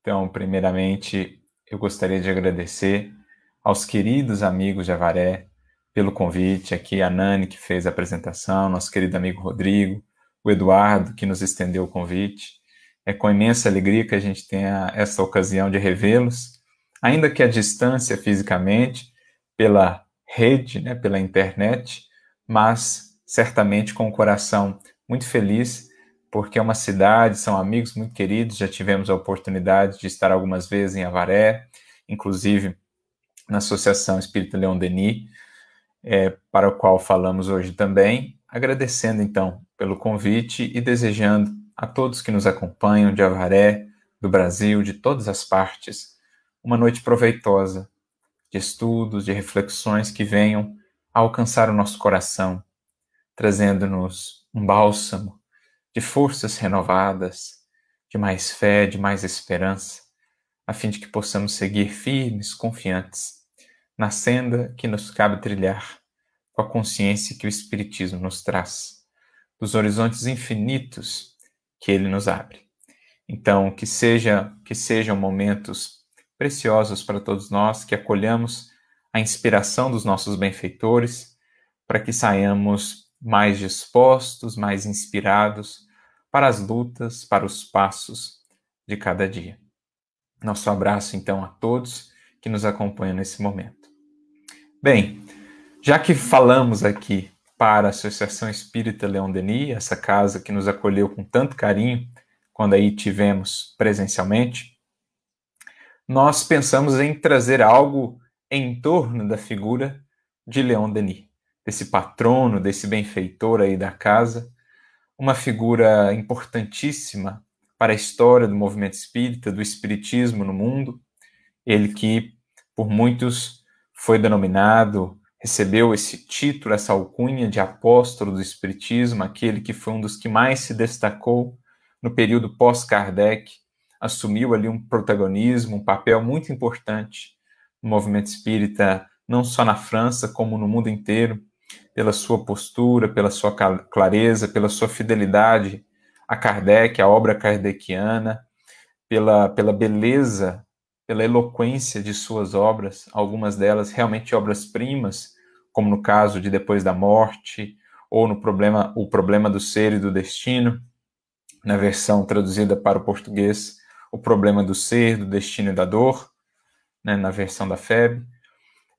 Então, primeiramente, eu gostaria de agradecer aos queridos amigos de Avaré pelo convite, aqui a Nani que fez a apresentação, nosso querido amigo Rodrigo, o Eduardo que nos estendeu o convite. É com imensa alegria que a gente tem essa ocasião de revê-los, ainda que à distância fisicamente, pela rede, né, pela internet, mas certamente com o coração muito feliz, porque é uma cidade, são amigos muito queridos, já tivemos a oportunidade de estar algumas vezes em Avaré, inclusive na Associação Espírita Leão Denis, é, para o qual falamos hoje também, agradecendo então pelo convite e desejando a todos que nos acompanham de Avaré, do Brasil, de todas as partes, uma noite proveitosa de estudos, de reflexões que venham a alcançar o nosso coração, trazendo-nos um bálsamo de forças renovadas, de mais fé, de mais esperança, a fim de que possamos seguir firmes, confiantes, na senda que nos cabe trilhar, com a consciência que o Espiritismo nos traz, dos horizontes infinitos que ele nos abre. Então, que seja que sejam momentos preciosos para todos nós, que acolhamos a inspiração dos nossos benfeitores, para que saiamos mais dispostos, mais inspirados para as lutas, para os passos de cada dia. Nosso abraço, então, a todos que nos acompanham nesse momento. Bem, já que falamos aqui para a Associação Espírita Leão Denis, essa casa que nos acolheu com tanto carinho quando aí tivemos presencialmente, nós pensamos em trazer algo em torno da figura de Leon Denis, desse patrono, desse benfeitor aí da casa, uma figura importantíssima para a história do movimento espírita, do espiritismo no mundo, ele que por muitos foi denominado, recebeu esse título, essa alcunha de apóstolo do espiritismo, aquele que foi um dos que mais se destacou no período pós-Kardec, assumiu ali um protagonismo, um papel muito importante no movimento espírita, não só na França, como no mundo inteiro, pela sua postura, pela sua clareza, pela sua fidelidade a Kardec, a obra kardeciana, pela, pela beleza, pela eloquência de suas obras, algumas delas realmente obras-primas, como no caso de Depois da Morte, ou no problema O Problema do Ser e do Destino, na versão traduzida para o português o problema do ser, do destino e da dor, né, na versão da FEB.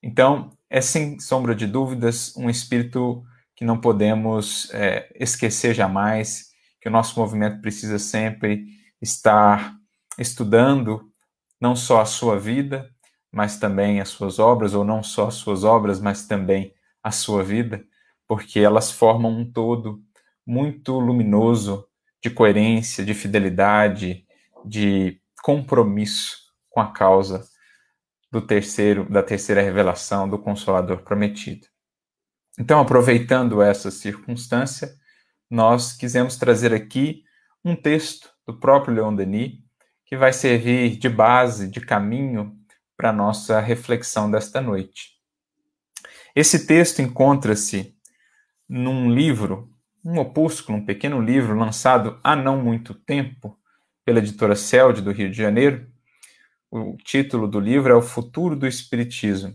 Então, é sem sombra de dúvidas um espírito que não podemos é, esquecer jamais, que o nosso movimento precisa sempre estar estudando não só a sua vida, mas também as suas obras, ou não só as suas obras, mas também a sua vida, porque elas formam um todo muito luminoso de coerência, de fidelidade, de compromisso com a causa do terceiro da terceira revelação do consolador prometido. Então, aproveitando essa circunstância, nós quisemos trazer aqui um texto do próprio Leon Denis que vai servir de base, de caminho para a nossa reflexão desta noite. Esse texto encontra-se num livro, um opúsculo, um pequeno livro lançado há não muito tempo, pela editora Celde do Rio de Janeiro. O título do livro é O Futuro do Espiritismo.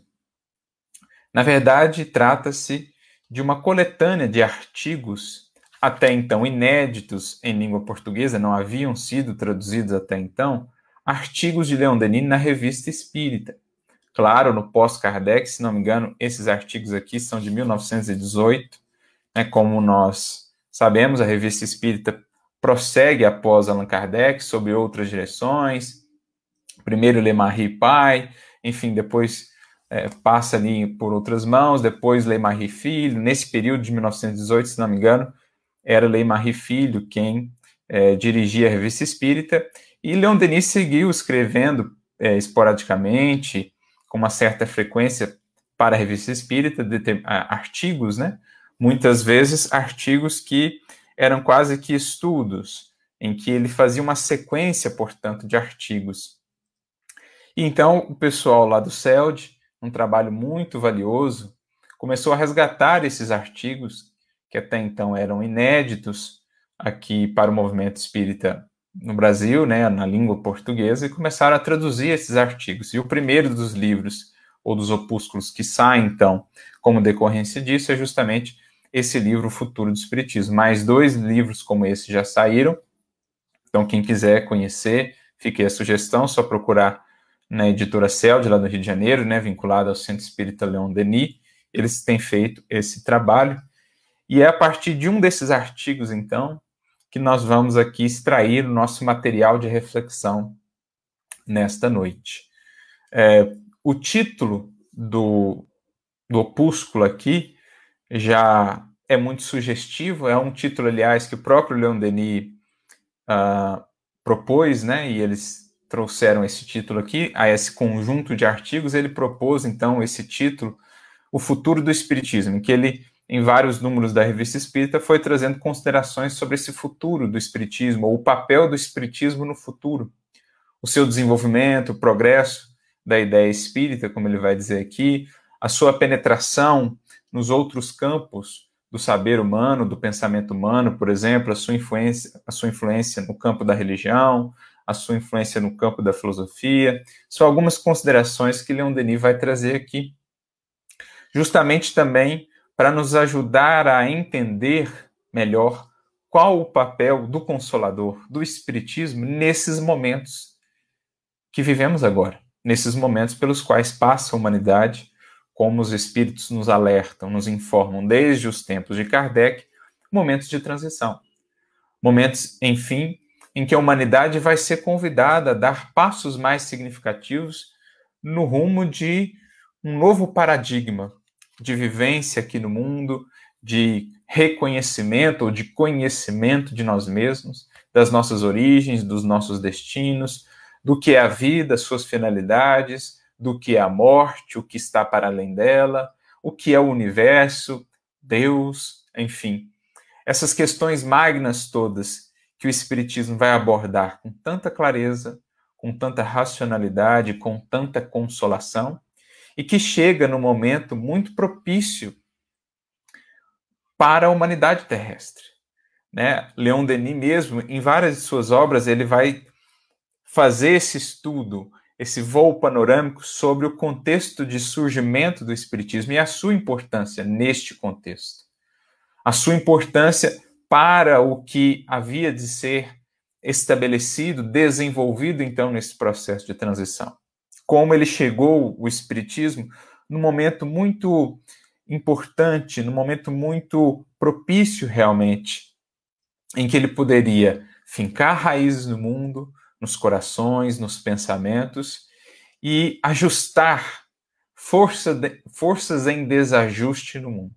Na verdade, trata-se de uma coletânea de artigos até então inéditos em língua portuguesa, não haviam sido traduzidos até então, artigos de Leon Denis na Revista Espírita. Claro, no pós-Kardec, se não me engano, esses artigos aqui são de 1918, né, como nós sabemos, a Revista Espírita prossegue após Allan Kardec sobre outras direções. Primeiro Le Marie pai, enfim, depois é, passa ali por outras mãos, depois Le Marie filho. Nesse período de 1918, se não me engano, era Le Marie filho quem é, dirigia a revista Espírita. E Leon Denis seguiu escrevendo é, esporadicamente, com uma certa frequência para a revista Espírita, de, artigos, né? Muitas vezes artigos que eram quase que estudos, em que ele fazia uma sequência, portanto, de artigos. Então o pessoal lá do CELD, um trabalho muito valioso, começou a resgatar esses artigos que até então eram inéditos aqui para o movimento espírita no Brasil, né, na língua portuguesa, e começaram a traduzir esses artigos. E o primeiro dos livros, ou dos opúsculos que saem, então, como decorrência disso, é justamente esse livro, O Futuro do Espiritismo. Mais dois livros como esse já saíram. Então, quem quiser conhecer, fique a sugestão, só procurar na editora CELD, lá do Rio de Janeiro, né, vinculada ao Centro Espírita Leon Denis. Eles têm feito esse trabalho. E é a partir de um desses artigos, então, que nós vamos aqui extrair o nosso material de reflexão nesta noite. É, o título do, do opúsculo aqui já é muito sugestivo, é um título, aliás, que o próprio Leon Denis uh, propôs, né, e eles trouxeram esse título aqui, a esse conjunto de artigos, ele propôs, então, esse título, O Futuro do Espiritismo, em que ele em vários números da Revista Espírita, foi trazendo considerações sobre esse futuro do Espiritismo, ou o papel do Espiritismo no futuro, o seu desenvolvimento, o progresso da ideia espírita, como ele vai dizer aqui, a sua penetração nos outros campos do saber humano, do pensamento humano, por exemplo, a sua influência, a sua influência no campo da religião, a sua influência no campo da filosofia. São algumas considerações que Leon Denis vai trazer aqui, justamente também para nos ajudar a entender melhor qual o papel do Consolador, do Espiritismo, nesses momentos que vivemos agora, nesses momentos pelos quais passa a humanidade, como os Espíritos nos alertam, nos informam desde os tempos de Kardec, momentos de transição. Momentos, enfim, em que a humanidade vai ser convidada a dar passos mais significativos no rumo de um novo paradigma, de vivência aqui no mundo, de reconhecimento ou de conhecimento de nós mesmos, das nossas origens, dos nossos destinos, do que é a vida, suas finalidades, do que é a morte, o que está para além dela, o que é o universo, Deus, enfim. Essas questões magnas todas que o Espiritismo vai abordar com tanta clareza, com tanta racionalidade, com tanta consolação, e que chega no momento muito propício para a humanidade terrestre. Né? Leon Denis mesmo, em várias de suas obras, ele vai fazer esse estudo, esse voo panorâmico sobre o contexto de surgimento do Espiritismo e a sua importância neste contexto. A sua importância para o que havia de ser estabelecido, desenvolvido então nesse processo de transição como ele chegou, o Espiritismo, num momento muito importante, num momento muito propício realmente, em que ele poderia fincar raízes no mundo, nos corações, nos pensamentos e ajustar força de, forças em desajuste no mundo.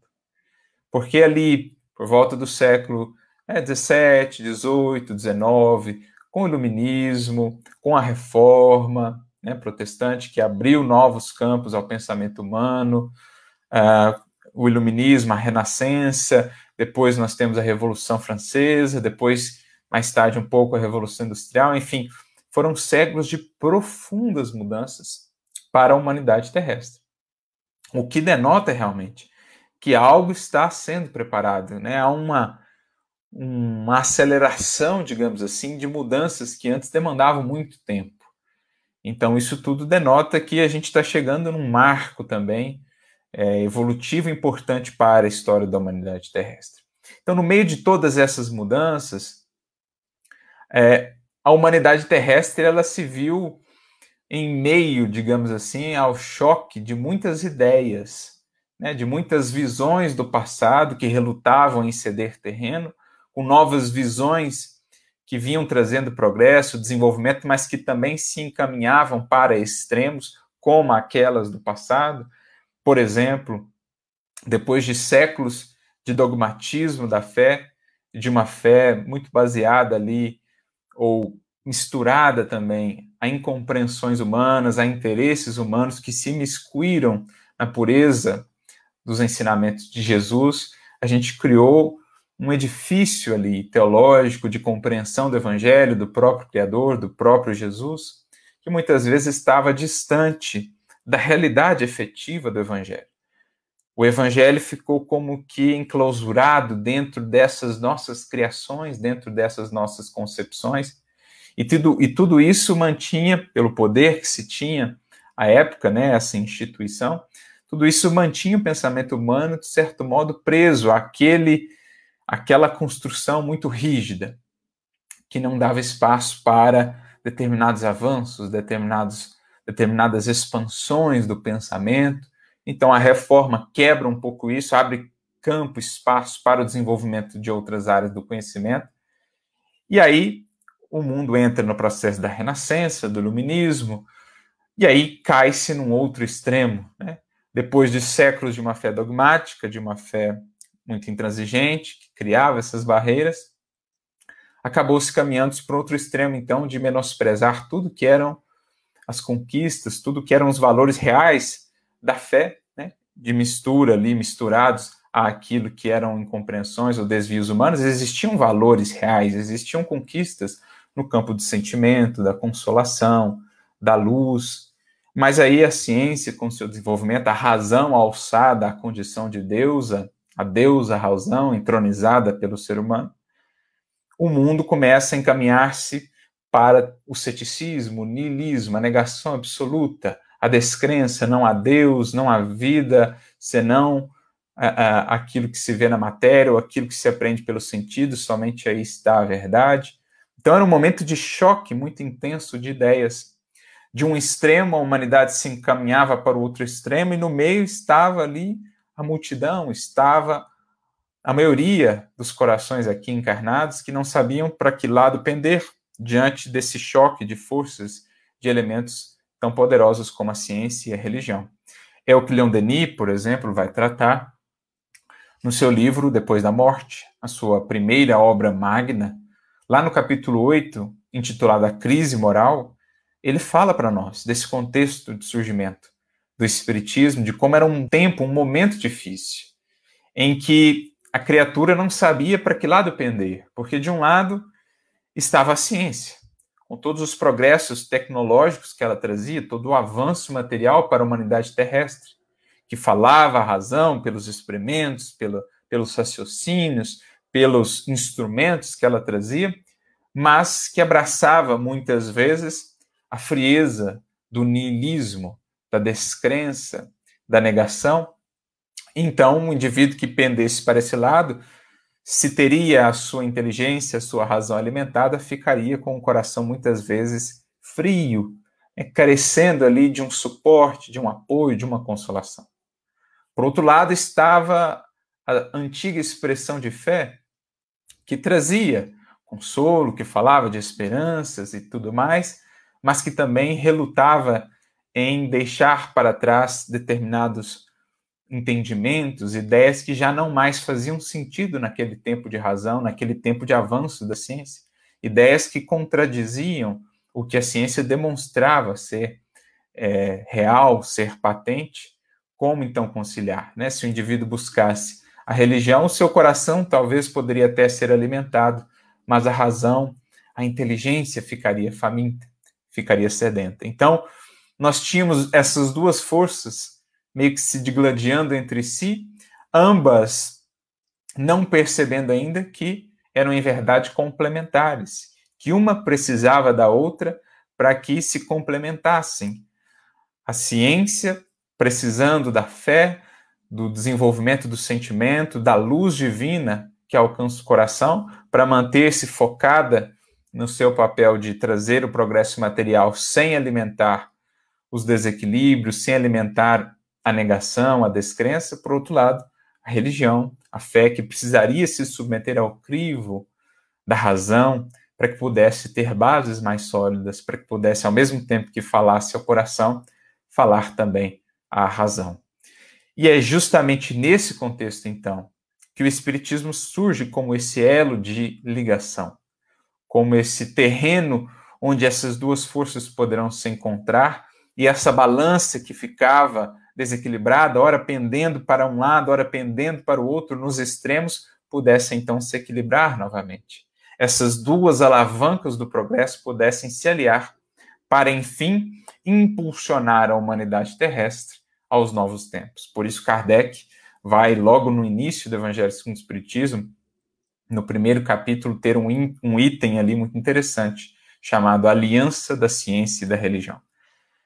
Porque ali, por volta do século né, 17, 18, 19, com o iluminismo, com a reforma, né, protestante que abriu novos campos ao pensamento humano, uh, o iluminismo, a renascença, depois nós temos a Revolução Francesa, depois, mais tarde, um pouco a Revolução Industrial, enfim, foram séculos de profundas mudanças para a humanidade terrestre. O que denota realmente que algo está sendo preparado, né? Há uma, uma aceleração, digamos assim, de mudanças que antes demandavam muito tempo. Então, isso tudo denota que a gente está chegando num marco também é, evolutivo importante para a história da humanidade terrestre. Então, no meio de todas essas mudanças, é, a humanidade terrestre ela se viu em meio, digamos assim, ao choque de muitas ideias, né, de muitas visões do passado que relutavam em ceder terreno, com novas visões que vinham trazendo progresso, desenvolvimento, mas que também se encaminhavam para extremos, como aquelas do passado. Por exemplo, depois de séculos de dogmatismo da fé, de uma fé muito baseada ali, ou misturada também a incompreensões humanas, a interesses humanos que se miscuíram na pureza dos ensinamentos de Jesus, a gente criou um edifício ali teológico de compreensão do evangelho, do próprio Criador, do próprio Jesus, que muitas vezes estava distante da realidade efetiva do evangelho. O evangelho ficou como que enclausurado dentro dessas nossas criações, dentro dessas nossas concepções, E tudo, e tudo isso mantinha, pelo poder que se tinha à época, né, essa instituição, tudo isso mantinha o pensamento humano, de certo modo, preso àquele, àquela construção muito rígida, que não dava espaço para determinados avanços, determinados, determinadas expansões do pensamento. Então, a reforma quebra um pouco isso, abre campo, espaço para o desenvolvimento de outras áreas do conhecimento. E aí, o mundo entra no processo da renascença, do iluminismo, e aí cai-se num outro extremo. Né? Depois de séculos de uma fé dogmática, de uma fé muito intransigente, que criava essas barreiras, acabou-se caminhando para outro extremo, então, de menosprezar tudo que eram as conquistas, tudo que eram os valores reais da fé, né? de mistura ali, misturados àquilo que eram incompreensões ou desvios humanos, existiam valores reais, existiam conquistas no campo do sentimento, da consolação, da luz. Mas aí a ciência, com seu desenvolvimento, a razão alçada à condição de deusa, a deusa razão entronizada pelo ser humano, o mundo começa a encaminhar-se para o ceticismo, o niilismo, a negação absoluta, a descrença, não há Deus, não há vida, senão aquilo que se vê na matéria ou aquilo que se aprende pelos sentidos, somente aí está a verdade. Então era um momento de choque muito intenso de ideias. De um extremo, a humanidade se encaminhava para o outro extremo, e no meio estava ali a multidão, estava a maioria dos corações aqui encarnados que não sabiam para que lado pender diante desse choque de forças, de elementos tão poderosos como a ciência e a religião. É o que Leon Denis, por exemplo, vai tratar no seu livro Depois da Morte, a sua primeira obra magna, Lá no capítulo 8, intitulado A Crise Moral, ele fala para nós desse contexto de surgimento do Espiritismo, de como era um tempo, um momento difícil, em que a criatura não sabia para que lado pender, porque de um lado estava a ciência, com todos os progressos tecnológicos que ela trazia, todo o avanço material para a humanidade terrestre, que falava a razão pelos experimentos, pelo, pelos raciocínios, pelos instrumentos que ela trazia, mas que abraçava muitas vezes a frieza do niilismo, da descrença, da negação. Então, um indivíduo que pendesse para esse lado, se teria a sua inteligência, a sua razão alimentada, ficaria com o coração muitas vezes frio, né, carecendo ali de um suporte, de um apoio, de uma consolação. Por outro lado, estava a antiga expressão de fé que trazia consolo, que falava de esperanças e tudo mais, mas que também relutava em deixar para trás determinados entendimentos, ideias que já não mais faziam sentido naquele tempo de razão, naquele tempo de avanço da ciência, ideias que contradiziam o que a ciência demonstrava ser é, real, ser patente. Como então conciliar? Né? Se o indivíduo buscasse a religião, o seu coração talvez poderia até ser alimentado, mas a razão, a inteligência ficaria faminta, ficaria sedenta. Então, nós tínhamos essas duas forças meio que se digladiando entre si, ambas não percebendo ainda que eram em verdade complementares, que uma precisava da outra para que se complementassem. A ciência precisando da fé, do desenvolvimento do sentimento, da luz divina que alcança o coração, para manter-se focada no seu papel de trazer o progresso material sem alimentar os desequilíbrios, sem alimentar a negação, a descrença, por outro lado, a religião, a fé que precisaria se submeter ao crivo da razão para que pudesse ter bases mais sólidas, para que pudesse, ao mesmo tempo que falasse ao coração, falar também à razão. E é justamente nesse contexto, então, que o Espiritismo surge como esse elo de ligação, como esse terreno onde essas duas forças poderão se encontrar e essa balança que ficava desequilibrada, ora pendendo para um lado, ora pendendo para o outro, nos extremos, pudesse então se equilibrar novamente. Essas duas alavancas do progresso pudessem se aliar para, enfim, impulsionar a humanidade terrestre aos novos tempos. Por isso, Kardec vai, logo no início do Evangelho segundo o Espiritismo, no primeiro capítulo, ter um, um item ali muito interessante, chamado Aliança da Ciência e da Religião.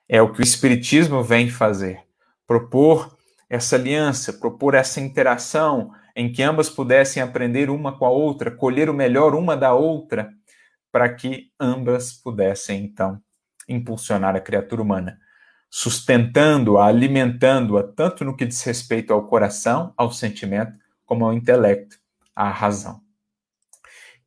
É o que o Espiritismo vem fazer, propor essa aliança, propor essa interação em que ambas pudessem aprender uma com a outra, colher o melhor uma da outra, para que ambas pudessem, então, impulsionar a criatura humana, sustentando-a, alimentando-a, tanto no que diz respeito ao coração, ao sentimento, como ao intelecto, à razão.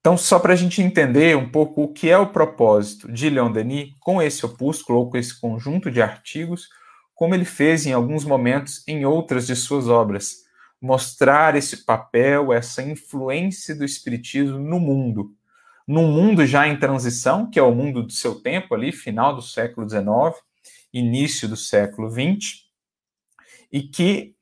Então, só para a gente entender um pouco o que é o propósito de Leon Denis com esse opúsculo ou com esse conjunto de artigos, como ele fez em alguns momentos em outras de suas obras, mostrar esse papel, essa influência do Espiritismo no mundo. Num mundo já em transição, que é o mundo do seu tempo ali, final do século XIX, início do século XX, e que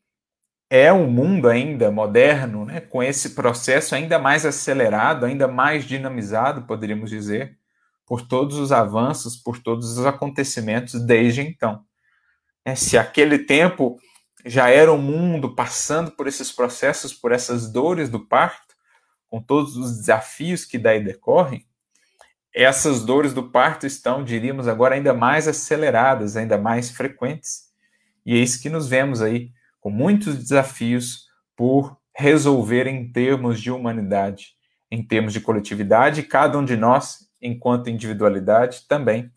é um mundo ainda moderno, né, com esse processo ainda mais acelerado, ainda mais dinamizado, poderíamos dizer, por todos os avanços, por todos os acontecimentos desde então. É, se aquele tempo já era um mundo passando por esses processos, por essas dores do parto, com todos os desafios que daí decorrem, essas dores do parto estão, diríamos agora, ainda mais aceleradas, ainda mais frequentes. E é isso que nos vemos aí, com muitos desafios por resolver em termos de humanidade, em termos de coletividade, cada um de nós, enquanto individualidade, também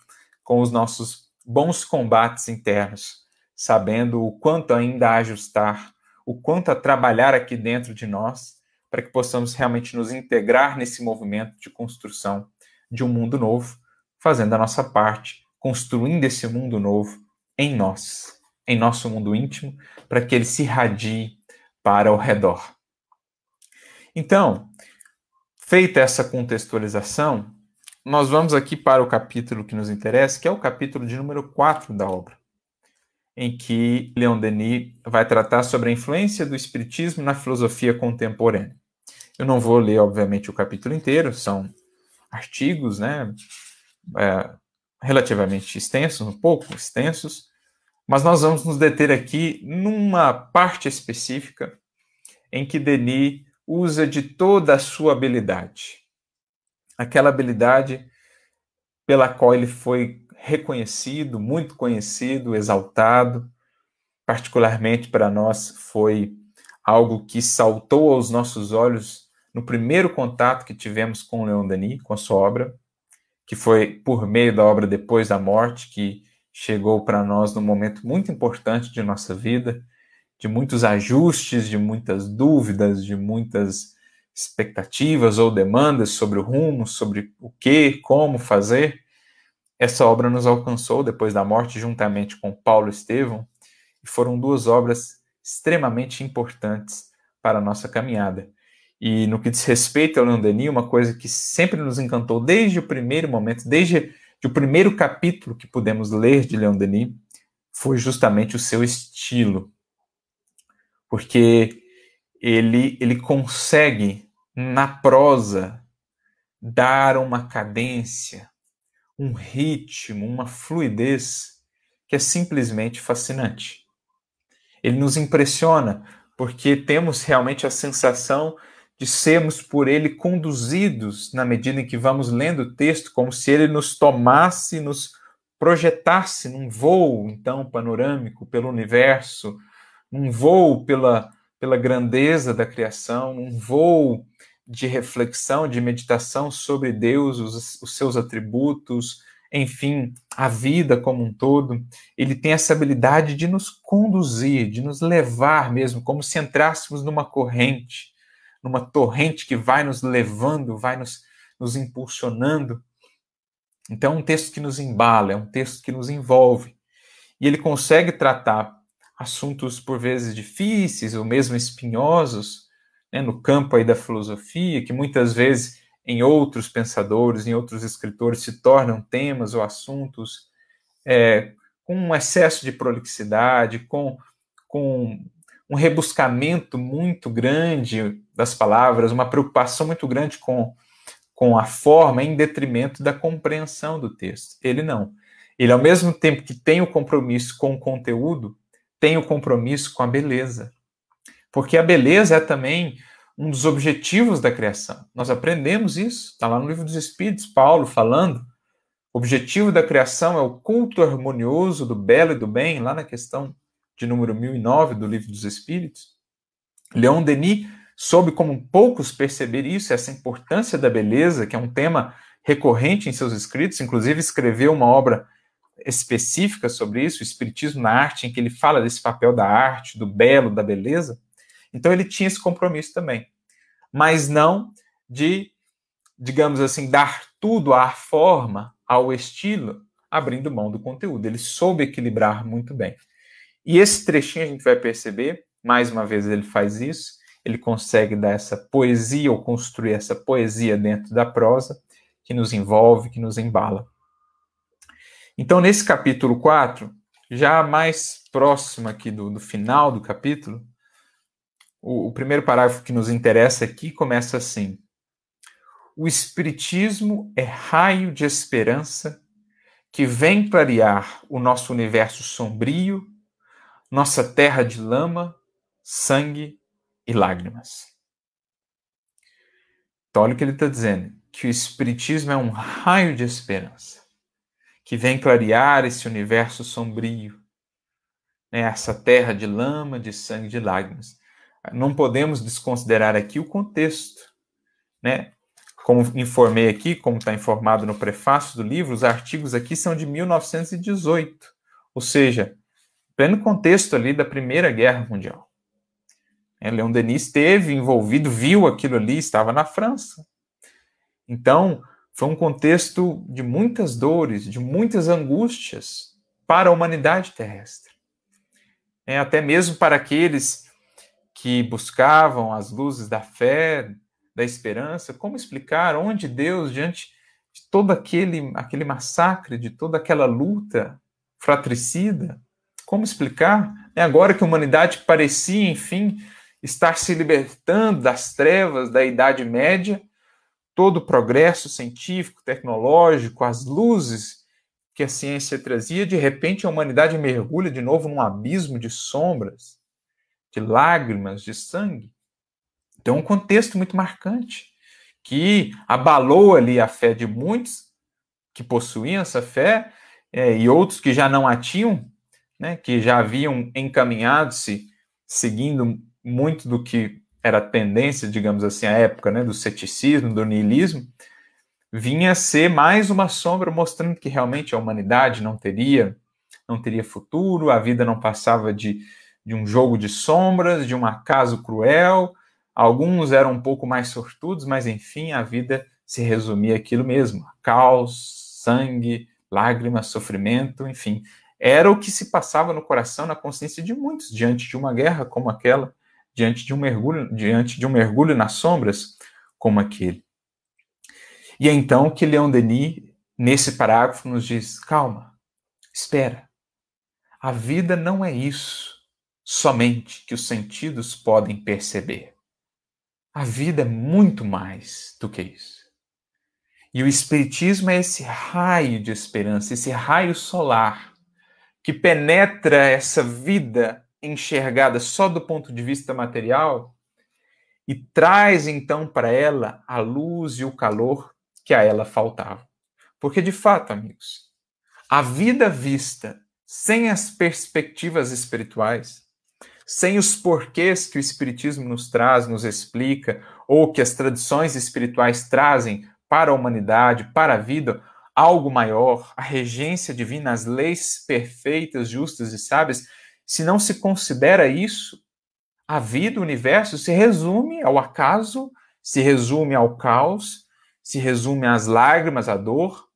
com os nossos bons combates internos sabendo o quanto ainda ajustar, o quanto a trabalhar aqui dentro de nós, para que possamos realmente nos integrar nesse movimento de construção de um mundo novo, fazendo a nossa parte, construindo esse mundo novo em nós, em nosso mundo íntimo, para que ele se irradie para o redor. Então, feita essa contextualização, nós vamos aqui para o capítulo que nos interessa, que é o capítulo de número 4 da obra em que Leon Denis vai tratar sobre a influência do espiritismo na filosofia contemporânea. Eu não vou ler, obviamente, o capítulo inteiro, são artigos, né, é, relativamente extensos, um pouco extensos, mas nós vamos nos deter aqui numa parte específica em que Denis usa de toda a sua habilidade, aquela habilidade pela qual ele foi reconhecido, muito conhecido, exaltado. Particularmente para nós foi algo que saltou aos nossos olhos no primeiro contato que tivemos com Leon Denis, com a sua obra, que foi por meio da obra Depois da Morte, que chegou para nós num momento muito importante de nossa vida, de muitos ajustes, de muitas dúvidas, de muitas expectativas ou demandas sobre o rumo, sobre o que, como fazer. Essa obra nos alcançou depois da morte, juntamente com Paulo Estevão, e foram duas obras extremamente importantes para a nossa caminhada. E no que diz respeito ao Leon Denis, uma coisa que sempre nos encantou desde o primeiro momento, desde o primeiro capítulo que pudemos ler de Leon Denis, foi justamente o seu estilo. Porque ele, ele consegue, na prosa, dar uma cadência, um ritmo, uma fluidez que é simplesmente fascinante. Ele nos impressiona porque temos realmente a sensação de sermos por ele conduzidos na medida em que vamos lendo o texto, como se ele nos tomasse, nos projetasse num voo, então, panorâmico pelo universo, num voo pela, pela grandeza da criação, num voo de reflexão, de meditação sobre Deus, os, os, seus atributos, enfim, a vida como um todo. Ele tem essa habilidade de nos conduzir, de nos levar mesmo, como se entrássemos numa corrente, numa torrente que vai nos levando, vai nos, nos impulsionando. Então, é um texto que nos embala, é um texto que nos envolve. E ele consegue tratar assuntos por vezes difíceis ou mesmo espinhosos né, no campo aí da filosofia, que muitas vezes em outros pensadores, em outros escritores, se tornam temas ou assuntos é, com um excesso de prolixidade, com, com um rebuscamento muito grande das palavras, uma preocupação muito grande com, com a forma em detrimento da compreensão do texto. Ele não. Ele, ao mesmo tempo que tem o compromisso com o conteúdo, tem o compromisso com a beleza. Porque a beleza é também um dos objetivos da criação. Nós aprendemos isso, está lá no livro dos Espíritos, Paulo falando O objetivo da criação é o culto harmonioso do belo e do bem, lá na questão de número 1009 do Livro dos Espíritos. Leon Denis soube como poucos perceber isso, essa importância da beleza, que é um tema recorrente em seus escritos, inclusive escreveu uma obra específica sobre isso, o Espiritismo na Arte, em que ele fala desse papel da arte, do belo, da beleza. Então ele tinha esse compromisso também. Mas não de, digamos assim, dar tudo à forma, ao estilo, abrindo mão do conteúdo. Ele soube equilibrar muito bem. E esse trechinho a gente vai perceber, mais uma vez ele faz isso, ele consegue dar essa poesia ou construir essa poesia dentro da prosa que nos envolve, que nos embala. Então, nesse capítulo 4, já mais próximo aqui do, do final do capítulo, o, o primeiro parágrafo que nos interessa aqui começa assim: O Espiritismo é raio de esperança que vem clarear o nosso universo sombrio, nossa terra de lama, sangue e lágrimas. Então, olha o que ele está dizendo: que o Espiritismo é um raio de esperança que vem clarear esse universo sombrio, né, essa terra de lama, de sangue, de lágrimas não podemos desconsiderar aqui o contexto, né? Como informei aqui, como está informado no prefácio do livro, os artigos aqui são de 1918, ou seja, pleno contexto ali da Primeira Guerra Mundial. É, Leon Denis esteve envolvido, viu aquilo ali, estava na França. Então, foi um contexto de muitas dores, de muitas angústias para a humanidade terrestre. É, até mesmo para aqueles que buscavam as luzes da fé, da esperança, como explicar onde Deus, diante de todo aquele, aquele massacre, de toda aquela luta fratricida, como explicar? É agora que a humanidade parecia, enfim, estar se libertando das trevas da Idade Média, todo o progresso científico, tecnológico, as luzes que a ciência trazia, de repente a humanidade mergulha de novo num abismo de sombras de lágrimas, de sangue. Então, um contexto muito marcante que abalou ali a fé de muitos que possuíam essa fé é, e outros que já não a tinham, né, que já haviam encaminhado-se seguindo muito do que era tendência, digamos assim, à época, né, do ceticismo, do niilismo, vinha ser mais uma sombra mostrando que realmente a humanidade não teria não teria futuro, a vida não passava de de um jogo de sombras, de um acaso cruel. Alguns eram um pouco mais sortudos, mas enfim, a vida se resumia aquilo mesmo: caos, sangue, lágrimas, sofrimento, enfim. Era o que se passava no coração, na consciência de muitos diante de uma guerra como aquela, diante de um mergulho, diante de um mergulho nas sombras como aquele. E é então que Leon Denis, nesse parágrafo, nos diz: calma, espera. A vida não é isso somente que os sentidos podem perceber. A vida é muito mais do que isso. E o Espiritismo é esse raio de esperança, esse raio solar que penetra essa vida enxergada só do ponto de vista material e traz então para ela a luz e o calor que a ela faltava. Porque de fato, amigos, a vida vista sem as perspectivas espirituais sem os porquês que o Espiritismo nos traz, nos explica, ou que as tradições espirituais trazem para a humanidade, para a vida, algo maior, a regência divina, as leis perfeitas, justas e sábias, se não se considera isso, a vida, o universo, se resume ao acaso, se resume ao caos, se resume às lágrimas, à dor,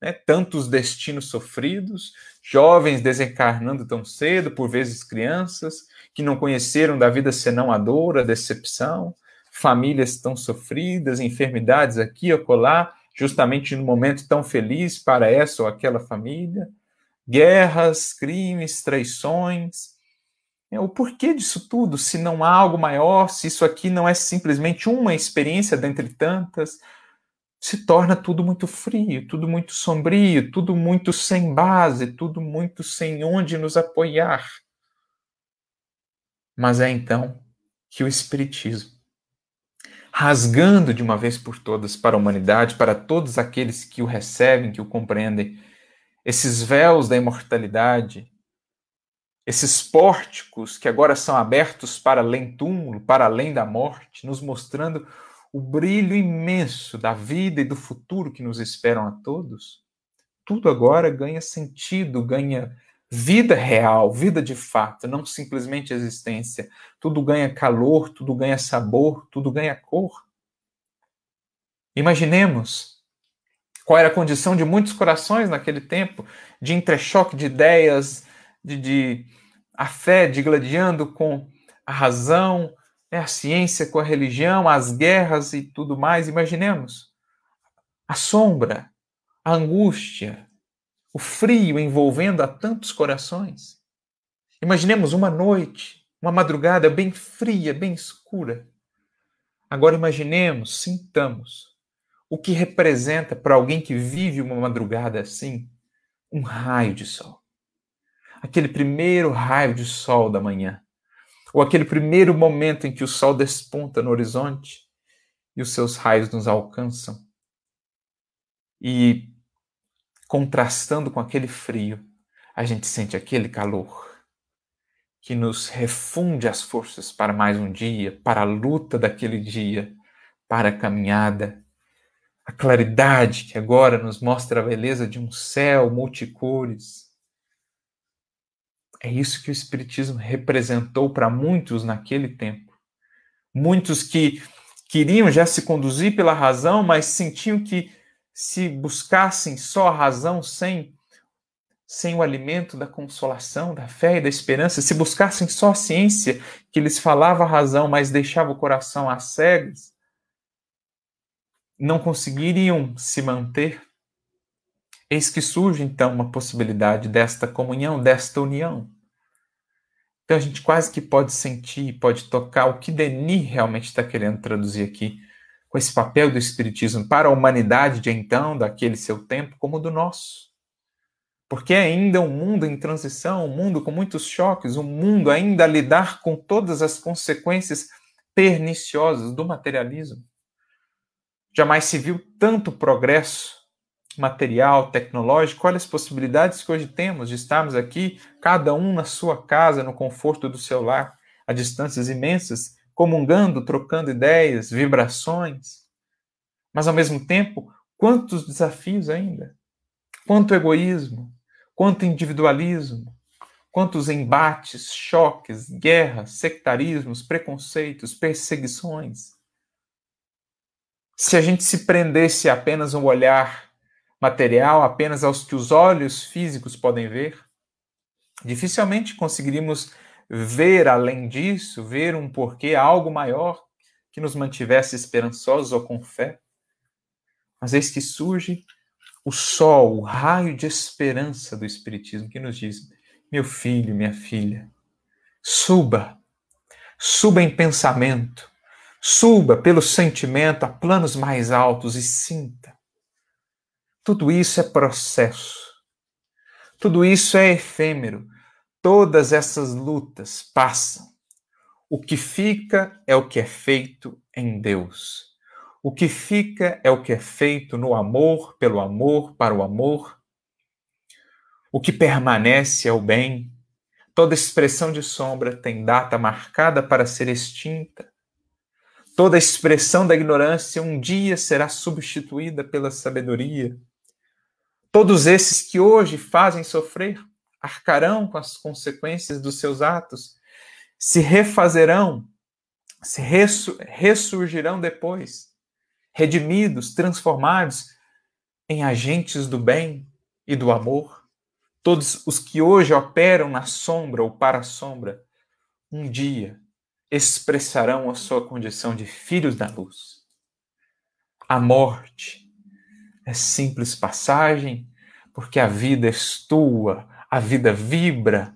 né? tantos destinos sofridos, jovens desencarnando tão cedo, por vezes crianças, que não conheceram da vida senão a dor, a decepção, famílias tão sofridas, enfermidades aqui ou acolá, justamente no momento tão feliz para essa ou aquela família, guerras, crimes, traições. É, o porquê disso tudo, se não há algo maior, se isso aqui não é simplesmente uma experiência dentre tantas, se torna tudo muito frio, tudo muito sombrio, tudo muito sem base, tudo muito sem onde nos apoiar. Mas é então que o Espiritismo, rasgando de uma vez por todas para a humanidade, para todos aqueles que o recebem, que o compreendem, esses véus da imortalidade, esses pórticos que agora são abertos para além túmulo, para além da morte, nos mostrando o brilho imenso da vida e do futuro que nos esperam a todos, tudo agora ganha sentido, ganha vida real, vida de fato, não simplesmente existência. Tudo ganha calor, tudo ganha sabor, tudo ganha cor. Imaginemos qual era a condição de muitos corações naquele tempo, de entrechoque de ideias, de, de a fé digladiando com a razão, né, a ciência com a religião, as guerras e tudo mais. Imaginemos a sombra, a angústia, o frio envolvendo a tantos corações. Imaginemos uma noite, uma madrugada bem fria, bem escura. Agora imaginemos, sintamos o que representa para alguém que vive uma madrugada assim um raio de sol aquele primeiro raio de sol da manhã, ou aquele primeiro momento em que o sol desponta no horizonte e os seus raios nos alcançam. E contrastando com aquele frio, a gente sente aquele calor que nos refunde as forças para mais um dia, para a luta daquele dia, para a caminhada. A claridade que agora nos mostra a beleza de um céu multicores, é isso que o Espiritismo representou para muitos naquele tempo. Muitos que queriam já se conduzir pela razão, mas sentiam que se buscassem só a razão sem sem o alimento da consolação, da fé e da esperança, se buscassem só a ciência que lhes falava a razão, mas deixava o coração às cegas, não conseguiriam se manter Eis que surge então uma possibilidade desta comunhão, desta união. Então a gente quase que pode sentir, pode tocar o que Denis realmente está querendo traduzir aqui, com esse papel do Espiritismo para a humanidade de então, daquele seu tempo, como do nosso. Porque é ainda um mundo em transição, um mundo com muitos choques, um mundo ainda a lidar com todas as consequências perniciosas do materialismo. Jamais se viu tanto progresso material, tecnológico, olha as possibilidades que hoje temos de estarmos aqui, cada um na sua casa, no conforto do seu lar, a distâncias imensas, comungando, trocando ideias, vibrações. Mas ao mesmo tempo, quantos desafios ainda? Quanto egoísmo, quanto individualismo, quantos embates, choques, guerras, sectarismos, preconceitos, perseguições. Se a gente se prendesse apenas um olhar material apenas aos que os olhos físicos podem ver, dificilmente conseguiríamos ver além disso, ver um porquê, algo maior que nos mantivesse esperançosos ou com fé. Mas eis que surge o sol, o raio de esperança do Espiritismo, que nos diz: meu filho, minha filha, suba, suba em pensamento, suba pelo sentimento a planos mais altos e sinta tudo isso é processo. Tudo isso é efêmero. Todas essas lutas passam. O que fica é o que é feito em Deus. O que fica é o que é feito no amor, pelo amor, para o amor. O que permanece é o bem. Toda expressão de sombra tem data marcada para ser extinta. Toda expressão da ignorância um dia será substituída pela sabedoria. Todos esses que hoje fazem sofrer arcarão com as consequências dos seus atos, se refazerão, se ressurgirão depois, redimidos, transformados em agentes do bem e do amor. Todos os que hoje operam na sombra ou para a sombra, um dia expressarão a sua condição de filhos da luz. A morte é simples passagem, porque a vida é tua, a vida vibra,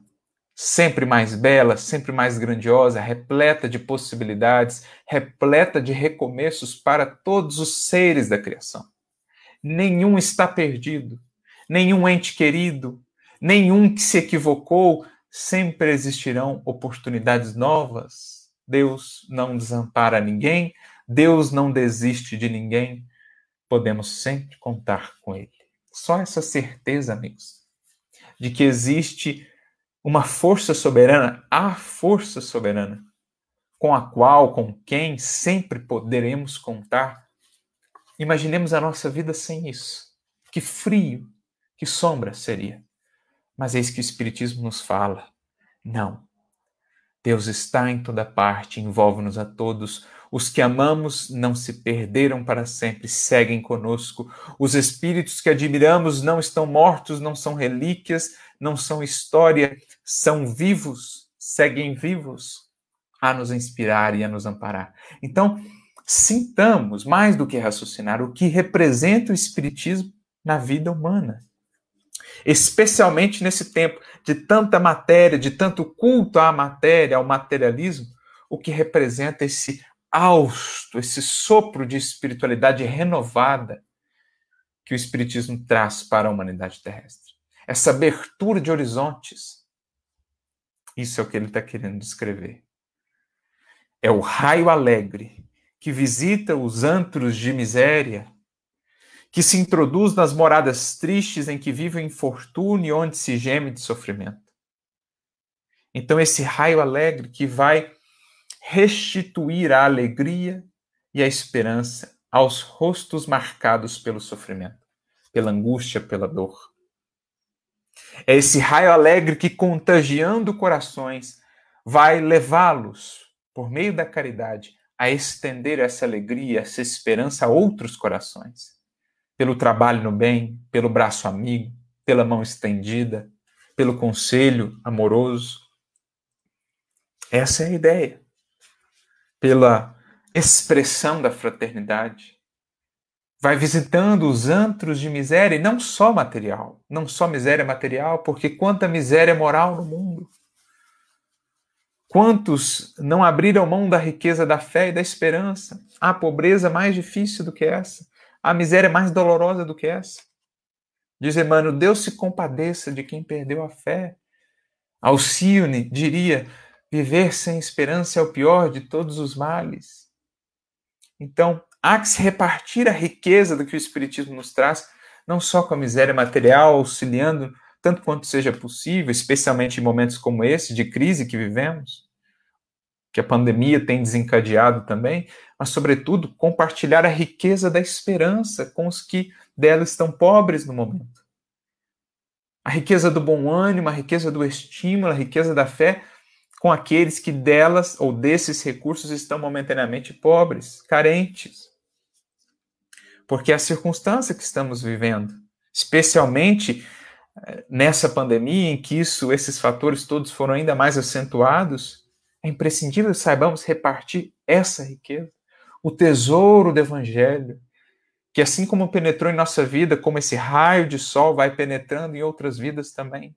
sempre mais bela, sempre mais grandiosa, repleta de possibilidades, repleta de recomeços para todos os seres da criação. Nenhum está perdido, nenhum ente querido, nenhum que se equivocou, sempre existirão oportunidades novas. Deus não desampara ninguém, Deus não desiste de ninguém, podemos sempre contar com Ele. Só essa certeza, amigos, de que existe uma força soberana, a força soberana, com a qual, com quem sempre poderemos contar. Imaginemos a nossa vida sem isso. Que frio, que sombra seria. Mas eis que o Espiritismo nos fala: não. Deus está em toda parte, envolve-nos a todos. Os que amamos não se perderam para sempre, seguem conosco. Os espíritos que admiramos não estão mortos, não são relíquias, não são história, são vivos, seguem vivos a nos inspirar e a nos amparar. Então, sintamos, mais do que raciocinar, o que representa o Espiritismo na vida humana. Especialmente nesse tempo de tanta matéria, de tanto culto à matéria, ao materialismo, o que representa esse hausto, esse sopro de espiritualidade renovada que o Espiritismo traz para a humanidade terrestre. Essa abertura de horizontes. Isso é o que ele está querendo descrever. É o raio alegre que visita os antros de miséria, que se introduz nas moradas tristes em que vive o infortúnio onde se geme de sofrimento. Então, esse raio alegre que vai restituir a alegria e a esperança aos rostos marcados pelo sofrimento, pela angústia, pela dor. É esse raio alegre que, contagiando corações, vai levá-los, por meio da caridade, a estender essa alegria, essa esperança a outros corações. Pelo trabalho no bem, pelo braço amigo, pela mão estendida, pelo conselho amoroso. Essa é a ideia pela expressão da fraternidade. Vai visitando os antros de miséria, e não só material, não só miséria material, porque quanta miséria moral no mundo. Quantos não abriram mão da riqueza da fé e da esperança? Há pobreza mais difícil do que essa? Há miséria mais dolorosa do que essa? Diz Emmanuel, Deus se compadeça de quem perdeu a fé. Alcione diria, Viver sem esperança é o pior de todos os males. Então, há que se repartir a riqueza do que o Espiritismo nos traz, não só com a miséria material, auxiliando tanto quanto seja possível, especialmente em momentos como esse, de crise que vivemos, que a pandemia tem desencadeado também, mas, sobretudo, compartilhar a riqueza da esperança com os que dela estão pobres no momento. A riqueza do bom ânimo, a riqueza do estímulo, a riqueza da fé, com aqueles que delas ou desses recursos estão momentaneamente pobres, carentes. Porque é a circunstância que estamos vivendo, especialmente eh, nessa pandemia em que isso, esses fatores todos foram ainda mais acentuados, é imprescindível que saibamos repartir essa riqueza, o tesouro do evangelho, que assim como penetrou em nossa vida, como esse raio de sol vai penetrando em outras vidas também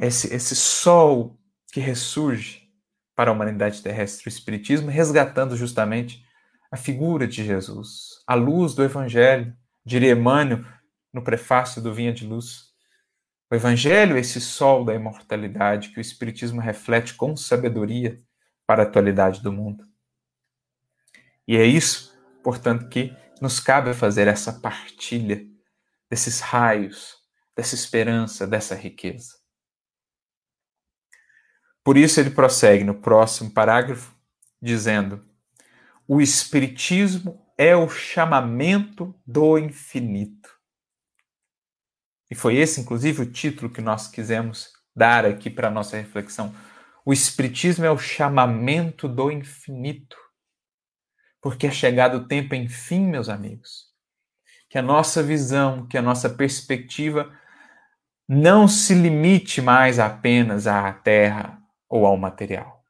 esse, esse sol que ressurge para a humanidade terrestre, o Espiritismo, resgatando justamente a figura de Jesus, a luz do Evangelho, diria Emmanuel no prefácio do Vinha de Luz. O Evangelho é esse sol da imortalidade que o Espiritismo reflete com sabedoria para a atualidade do mundo. E é isso, portanto, que nos cabe fazer essa partilha desses raios, dessa esperança, dessa riqueza. Por isso ele prossegue no próximo parágrafo, dizendo: o Espiritismo é o chamamento do infinito. E foi esse, inclusive, o título que nós quisemos dar aqui para a nossa reflexão. O Espiritismo é o chamamento do infinito. Porque é chegado o tempo, enfim, meus amigos, que a nossa visão, que a nossa perspectiva não se limite mais apenas à Terra, ou ao material.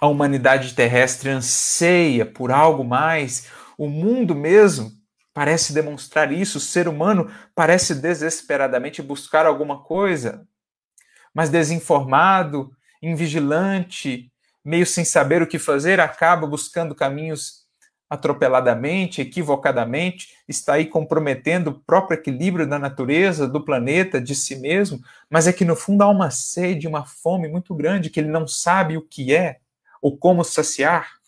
A humanidade terrestre anseia por algo mais, o mundo mesmo parece demonstrar isso, o ser humano parece desesperadamente buscar alguma coisa, mas desinformado, invigilante, meio sem saber o que fazer, acaba buscando caminhos atropeladamente, equivocadamente, está aí comprometendo o próprio equilíbrio da natureza, do planeta, de si mesmo, mas é que no fundo há uma sede, uma fome muito grande que ele não sabe o que é ou como saciar.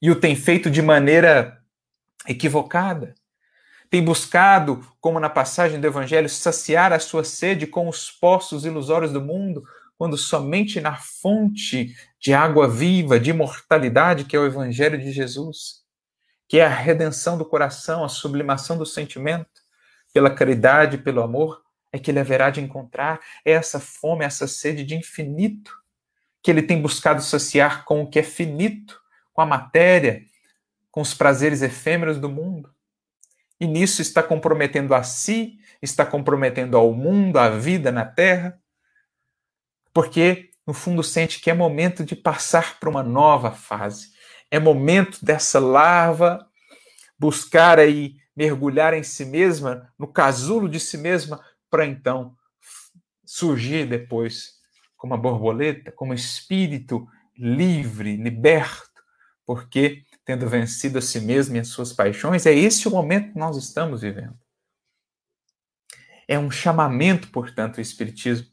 e o tem feito de maneira equivocada. Tem buscado, como na passagem do Evangelho, saciar a sua sede com os poços ilusórios do mundo, quando somente na fonte de água viva, de imortalidade, que é o Evangelho de Jesus, que é a redenção do coração, a sublimação do sentimento, pela caridade, pelo amor, é que ele haverá de encontrar essa fome, essa sede de infinito, que ele tem buscado saciar com o que é finito, com a matéria, com os prazeres efêmeros do mundo. E nisso está comprometendo a si, está comprometendo ao mundo, a vida na terra, porque no fundo sente que é momento de passar para uma nova fase. É momento dessa larva buscar aí mergulhar em si mesma, no casulo de si mesma, para então surgir depois como uma borboleta, como espírito livre, liberto, porque tendo vencido a si mesmo e as suas paixões, é esse o momento que nós estamos vivendo. É um chamamento, portanto, o espiritismo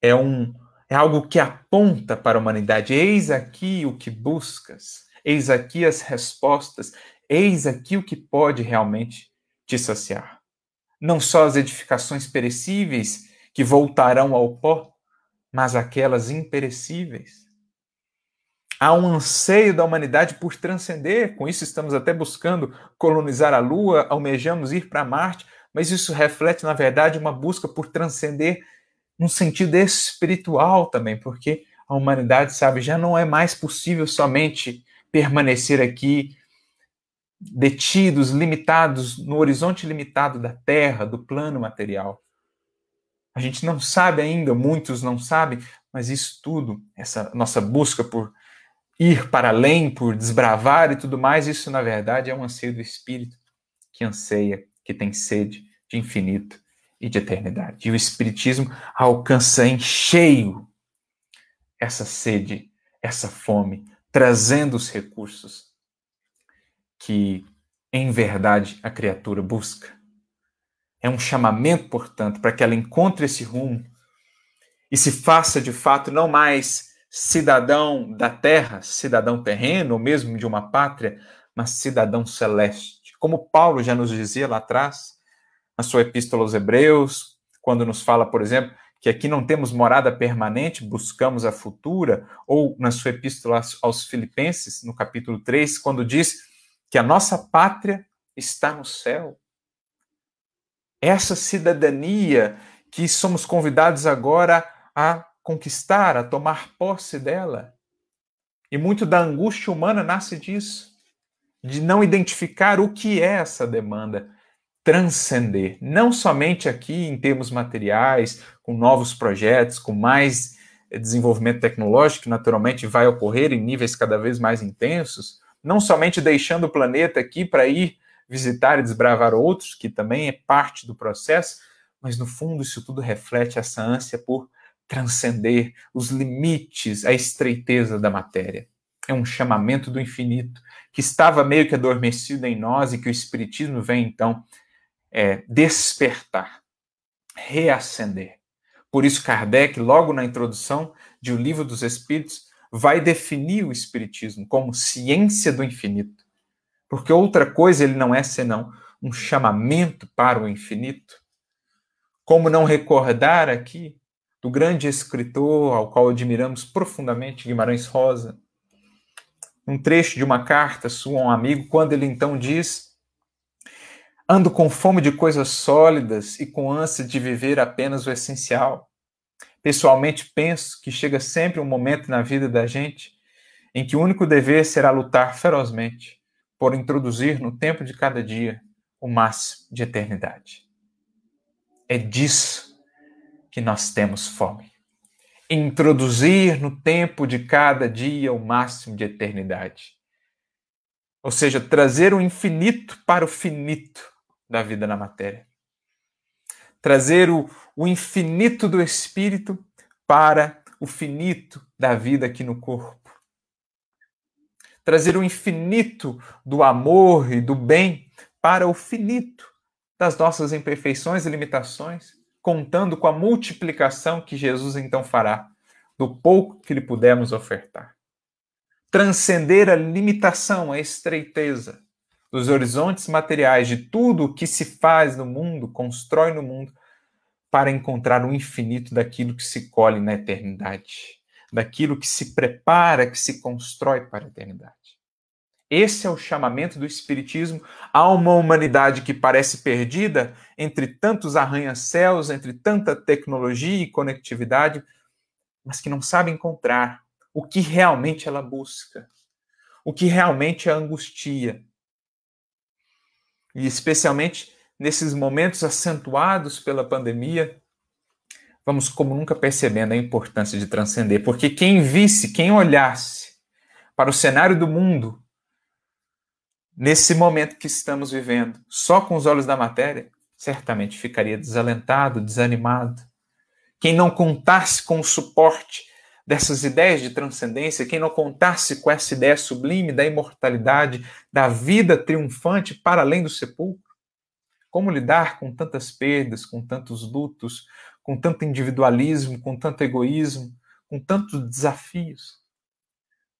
é um é algo que aponta para a humanidade. Eis aqui o que buscas, eis aqui as respostas, eis aqui o que pode realmente te saciar não só as edificações perecíveis que voltarão ao pó, mas aquelas imperecíveis. Há um anseio da humanidade por transcender, com isso estamos até buscando colonizar a Lua, almejamos ir para Marte, mas isso reflete, na verdade, uma busca por transcender num sentido espiritual também, porque a humanidade, sabe, já não é mais possível somente permanecer aqui detidos, limitados no horizonte limitado da Terra, do plano material. A gente não sabe ainda, muitos não sabem, mas isso tudo, essa nossa busca por ir para além, por desbravar e tudo mais, isso na verdade é um anseio do espírito que anseia, que tem sede de infinito e de eternidade. E o espiritismo alcança em cheio essa sede, essa fome, trazendo os recursos que, em verdade, a criatura busca. É um chamamento, portanto, para que ela encontre esse rumo e se faça de fato não mais cidadão da terra, cidadão terreno, ou mesmo de uma pátria, mas cidadão celeste. Como Paulo já nos dizia lá atrás, na sua epístola aos Hebreus, quando nos fala, por exemplo, que aqui não temos morada permanente, buscamos a futura, ou na sua epístola aos Filipenses, no capítulo 3, quando diz que a nossa pátria está no céu. Essa cidadania que somos convidados agora a conquistar, a tomar posse dela. E muito da angústia humana nasce disso, de não identificar o que é essa demanda, transcender, não somente aqui em termos materiais, com novos projetos, com mais desenvolvimento tecnológico, que naturalmente vai ocorrer em níveis cada vez mais intensos, não somente deixando o planeta aqui para ir visitar e desbravar outros, que também é parte do processo, mas no fundo isso tudo reflete essa ânsia por transcender os limites, a estreiteza da matéria. É um chamamento do infinito que estava meio que adormecido em nós e que o Espiritismo vem então é, despertar, reacender. Por isso, Kardec, logo na introdução de O Livro dos Espíritos, vai definir o Espiritismo como ciência do infinito. Porque outra coisa ele não é senão um chamamento para o infinito. Como não recordar aqui do grande escritor ao qual admiramos profundamente, Guimarães Rosa, um trecho de uma carta sua a um amigo, quando ele então diz: Ando com fome de coisas sólidas e com ânsia de viver apenas o essencial. Pessoalmente, penso que chega sempre um momento na vida da gente em que o único dever será lutar ferozmente por introduzir no tempo de cada dia o máximo de eternidade. É disso que nós temos fome. Introduzir no tempo de cada dia o máximo de eternidade. Ou seja, trazer o infinito para o finito da vida na matéria trazer o, o infinito do espírito para o finito da vida aqui no corpo. Trazer o infinito do amor e do bem para o finito das nossas imperfeições e limitações, contando com a multiplicação que Jesus então fará do pouco que lhe pudermos ofertar. transcender a limitação, a estreiteza dos horizontes materiais, de tudo o que se faz no mundo, constrói no mundo, para encontrar o infinito daquilo que se colhe na eternidade, daquilo que se prepara, que se constrói para a eternidade. Esse é o chamamento do Espiritismo a uma humanidade que parece perdida entre tantos arranha-céus, entre tanta tecnologia e conectividade, mas que não sabe encontrar o que realmente ela busca, o que realmente a angustia. E especialmente nesses momentos acentuados pela pandemia, vamos como nunca percebendo a importância de transcender, porque quem visse, quem olhasse para o cenário do mundo nesse momento que estamos vivendo, só com os olhos da matéria, certamente ficaria desalentado, desanimado. Quem não contasse com o suporte dessas ideias de transcendência, quem não contasse com essa ideia sublime da imortalidade, da vida triunfante para além do sepulcro, como lidar com tantas perdas, com tantos lutos, com tanto individualismo, com tanto egoísmo, com tantos desafios?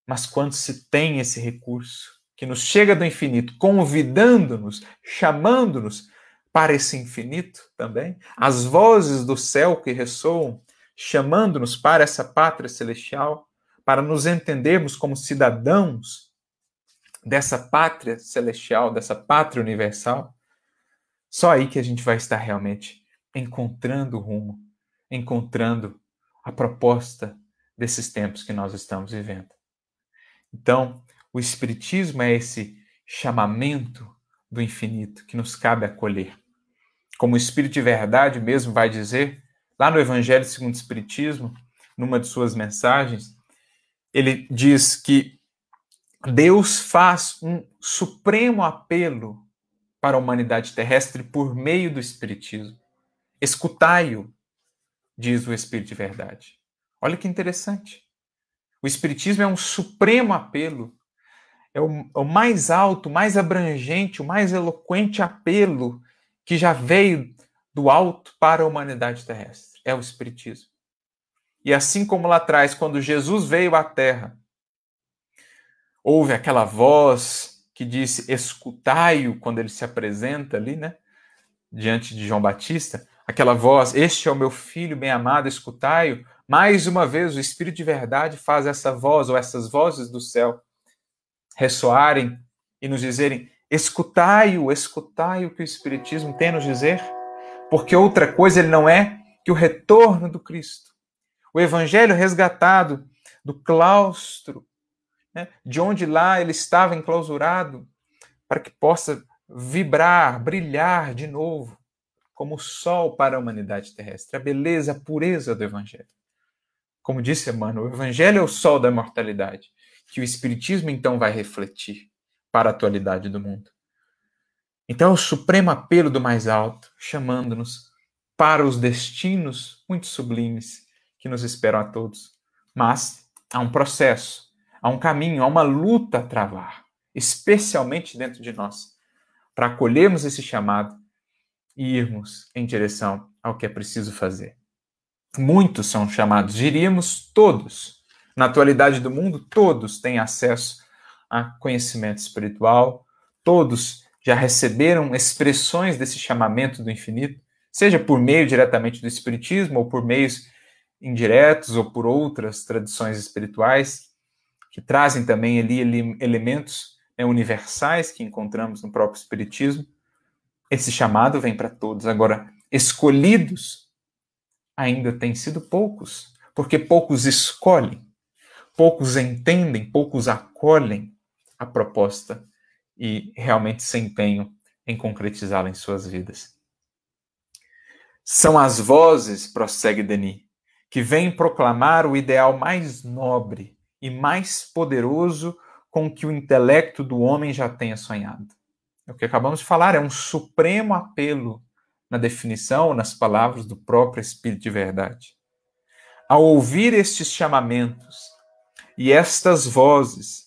Mas quando se tem esse recurso que nos chega do infinito, convidando-nos, chamando-nos para esse infinito também, as vozes do céu que ressoam, chamando-nos para essa pátria celestial, para nos entendermos como cidadãos dessa pátria celestial, dessa pátria universal, só aí que a gente vai estar realmente encontrando o rumo, encontrando a proposta desses tempos que nós estamos vivendo. Então, o Espiritismo é esse chamamento do infinito que nos cabe acolher. Como o Espírito de Verdade mesmo vai dizer, lá no Evangelho segundo o Espiritismo, numa de suas mensagens, ele diz que Deus faz um supremo apelo para a humanidade terrestre por meio do Espiritismo. Escutai-o, diz o Espírito de Verdade. Olha que interessante. O Espiritismo é um supremo apelo, é o, é o mais alto, mais abrangente, o mais eloquente apelo que já veio do alto para a humanidade terrestre. É o Espiritismo. E assim como lá atrás, quando Jesus veio à Terra, houve aquela voz que disse escutai-o quando ele se apresenta ali, né? Diante de João Batista, aquela voz, este é o meu filho bem-amado, escutai-o. Mais uma vez, o Espírito de verdade faz essa voz, ou essas vozes do céu, ressoarem e nos dizerem: escutai-o, escutai o que o Espiritismo tem a nos dizer, porque outra coisa ele não é que o retorno do Cristo. O Evangelho resgatado do claustro né, de onde lá ele estava enclausurado, para que possa vibrar, brilhar de novo, como o sol para a humanidade terrestre, a beleza, a pureza do Evangelho. Como disse Emmanuel, o Evangelho é o sol da imortalidade, que o Espiritismo então vai refletir para a atualidade do mundo. Então é o supremo apelo do mais alto, chamando-nos para os destinos muito sublimes que nos esperam a todos. Mas há um processo, há um caminho, há uma luta a travar, especialmente dentro de nós, para acolhermos esse chamado e irmos em direção ao que é preciso fazer. Muitos são chamados, diríamos todos. Na atualidade do mundo, todos têm acesso a conhecimento espiritual, todos já receberam expressões desse chamamento do infinito, seja por meio diretamente do Espiritismo, ou por meios indiretos, ou por outras tradições espirituais que trazem também ali elementos né, universais que encontramos no próprio Espiritismo. Esse chamado vem para todos. Agora, escolhidos ainda têm sido poucos, porque poucos escolhem, poucos entendem, poucos acolhem a proposta e realmente se empenham em concretizá-la em suas vidas. São as vozes, prossegue Denis, que vêm proclamar o ideal mais nobre e mais poderoso com que o intelecto do homem já tenha sonhado. É o que acabamos de falar é um supremo apelo na definição, nas palavras do próprio Espírito de Verdade. Ao ouvir estes chamamentos e estas vozes,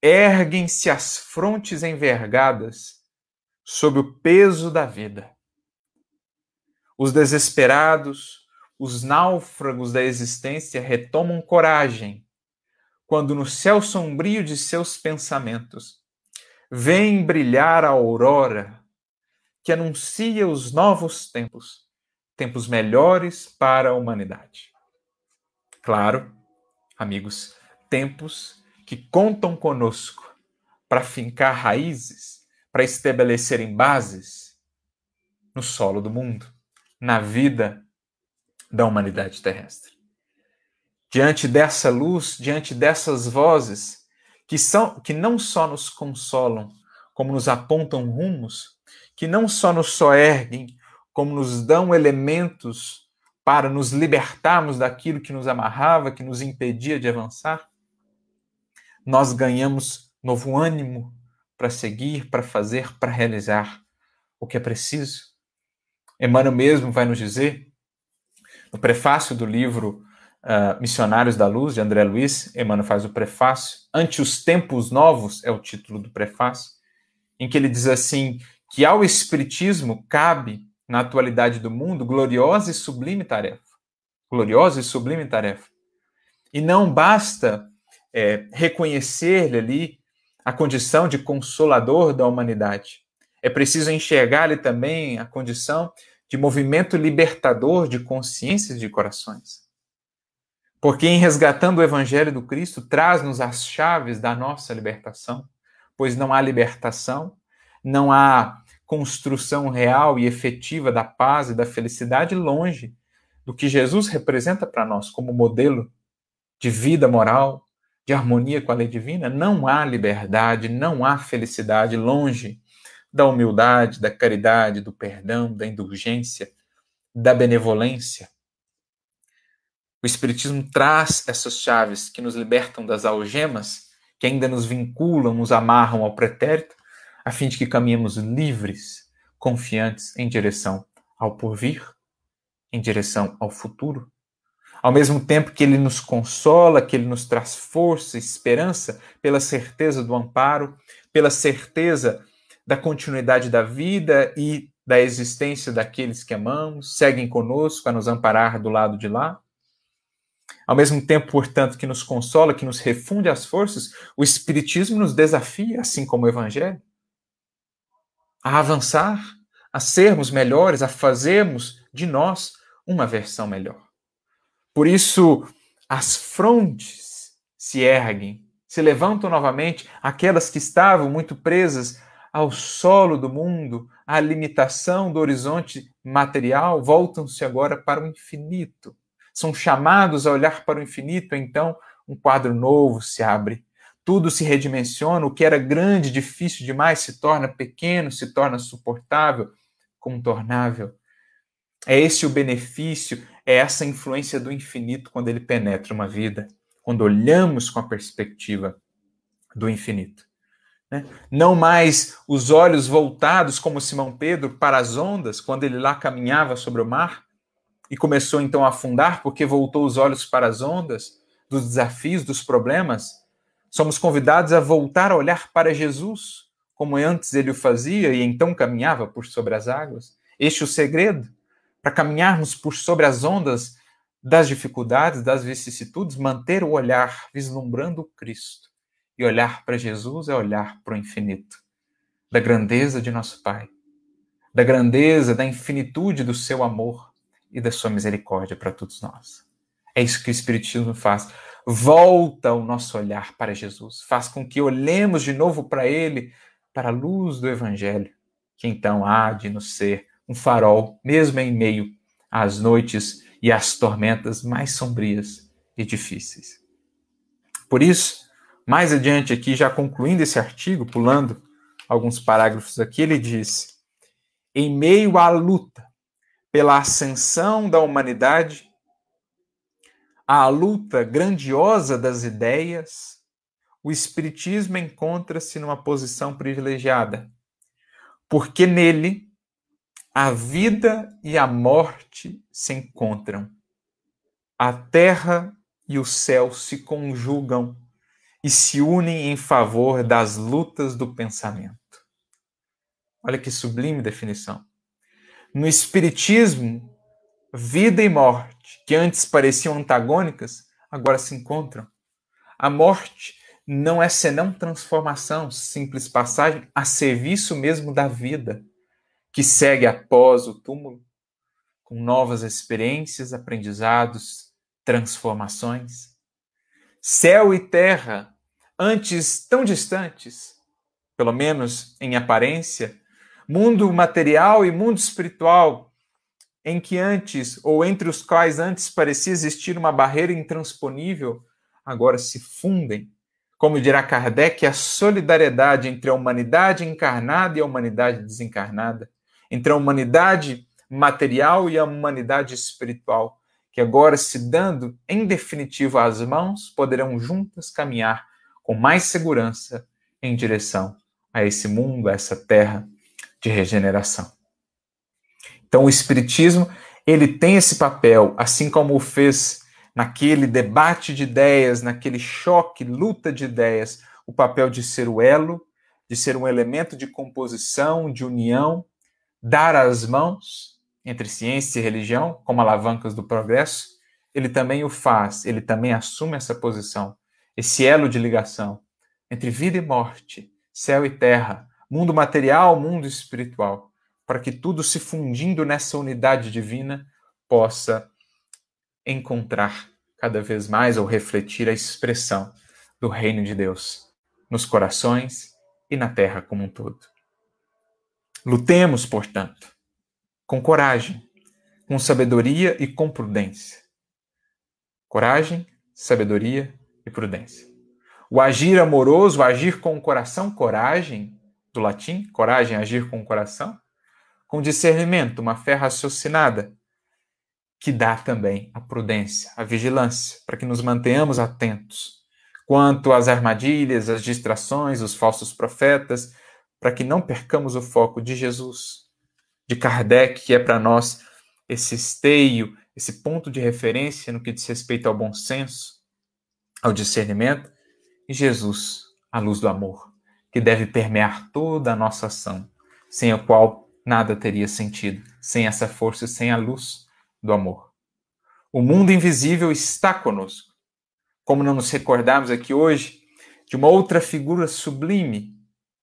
erguem-se as frontes envergadas sob o peso da vida. Os desesperados, os náufragos da existência retomam coragem quando no céu sombrio de seus pensamentos vem brilhar a aurora que anuncia os novos tempos, tempos melhores para a humanidade. Claro, amigos, tempos que contam conosco para fincar raízes, para estabelecerem bases no solo do mundo, na vida da humanidade terrestre. Diante dessa luz, diante dessas vozes que são que não só nos consolam, como nos apontam rumos, que não só nos soerguem, como nos dão elementos para nos libertarmos daquilo que nos amarrava, que nos impedia de avançar, nós ganhamos novo ânimo para seguir, para fazer, para realizar o que é preciso. Emmanuel mesmo vai nos dizer, no prefácio do livro uh, Missionários da Luz, de André Luiz, Emmanuel faz o prefácio, Ante os Tempos Novos é o título do prefácio, em que ele diz assim, que ao Espiritismo cabe, na atualidade do mundo, gloriosa e sublime tarefa. Gloriosa e sublime tarefa. E não basta é, reconhecer-lhe ali a condição de consolador da humanidade. É preciso enxergar-lhe também a condição de movimento libertador de consciências e de corações. Porque em resgatando o Evangelho do Cristo, traz-nos as chaves da nossa libertação, pois não há libertação, não há construção real e efetiva da paz e da felicidade longe do que Jesus representa para nós como modelo de vida moral, de harmonia com a lei divina, não há liberdade, não há felicidade longe da humildade, da caridade, do perdão, da indulgência, da benevolência. O Espiritismo traz essas chaves que nos libertam das algemas, que ainda nos vinculam, nos amarram ao pretérito, a fim de que caminhemos livres, confiantes em direção ao porvir, em direção ao futuro ao mesmo tempo que ele nos consola, que ele nos traz força, esperança, pela certeza do amparo, pela certeza da continuidade da vida e da existência daqueles que amamos, seguem conosco a nos amparar do lado de lá. Ao mesmo tempo, portanto, que nos consola, que nos refunde as forças, o Espiritismo nos desafia, assim como o Evangelho, a avançar, a sermos melhores, a fazermos de nós uma versão melhor. Por isso, as frontes se erguem, se levantam novamente, aquelas que estavam muito presas ao solo do mundo, à limitação do horizonte material, voltam-se agora para o infinito. São chamados a olhar para o infinito, então um quadro novo se abre. Tudo se redimensiona, o que era grande, difícil demais, se torna pequeno, se torna suportável, contornável. É esse o benefício, é essa influência do infinito quando ele penetra uma vida, quando olhamos com a perspectiva do infinito. Né? Não mais os olhos voltados, como Simão Pedro, para as ondas, quando ele lá caminhava sobre o mar e começou então a afundar, porque voltou os olhos para as ondas, dos desafios, dos problemas. Somos convidados a voltar a olhar para Jesus, como antes ele o fazia e então caminhava por sobre as águas. Este é o segredo para caminharmos por sobre as ondas das dificuldades, das vicissitudes, manter o olhar vislumbrando o Cristo. E olhar para Jesus é olhar para o infinito, da grandeza de nosso Pai, da grandeza, da infinitude do seu amor e da sua misericórdia para todos nós. É isso que o Espiritismo faz. Volta o nosso olhar para Jesus, faz com que olhemos de novo para Ele, para a luz do Evangelho, que então há de nos ser um farol, mesmo em meio às noites e às tormentas mais sombrias e difíceis. Por isso, mais adiante aqui, já concluindo esse artigo, pulando alguns parágrafos aqui, ele diz: em meio à luta pela ascensão da humanidade, à luta grandiosa das ideias, o Espiritismo encontra-se numa posição privilegiada, porque nele a vida e a morte se encontram. A terra e o céu se conjugam e se unem em favor das lutas do pensamento. Olha que sublime definição. No Espiritismo, vida e morte, que antes pareciam antagônicas, agora se encontram. A morte não é senão transformação, simples passagem a serviço mesmo da vida, que segue após o túmulo, com novas experiências, aprendizados, transformações. Céu e terra, antes tão distantes, pelo menos em aparência, mundo material e mundo espiritual, em que antes, ou entre os quais antes parecia existir uma barreira intransponível, agora se fundem. Como dirá Kardec, a solidariedade entre a humanidade encarnada e a humanidade desencarnada, entre a humanidade material e a humanidade espiritual, que agora se dando em definitivo às mãos, poderão juntas caminhar com mais segurança em direção a esse mundo, a essa terra de regeneração. Então o espiritismo, ele tem esse papel, assim como o fez naquele debate de ideias, naquele choque, luta de ideias, o papel de ser o elo, de ser um elemento de composição, de união, dar as mãos entre ciência e religião, como alavancas do progresso, ele também o faz, ele também assume essa posição, esse elo de ligação entre vida e morte, céu e terra, mundo material, mundo espiritual, para que tudo se fundindo nessa unidade divina possa encontrar cada vez mais ou refletir a expressão do reino de Deus nos corações e na terra como um todo. Lutemos, portanto, com coragem, com sabedoria e com prudência. Coragem, sabedoria e prudência. O agir amoroso, o agir com o coração, coragem, do latim, coragem, agir com o coração, com discernimento, uma fé raciocinada, que dá também a prudência, a vigilância, para que nos mantenhamos atentos quanto às armadilhas, às distrações, os falsos profetas, para que não percamos o foco de Jesus, de Kardec, que é para nós esse esteio, esse ponto de referência no que diz respeito ao bom senso, ao discernimento, e Jesus, a luz do amor, que deve permear toda a nossa ação, sem a qual nada teria sentido, sem essa força, sem a luz do amor. O mundo invisível está conosco. Como não nos recordarmos aqui hoje de uma outra figura sublime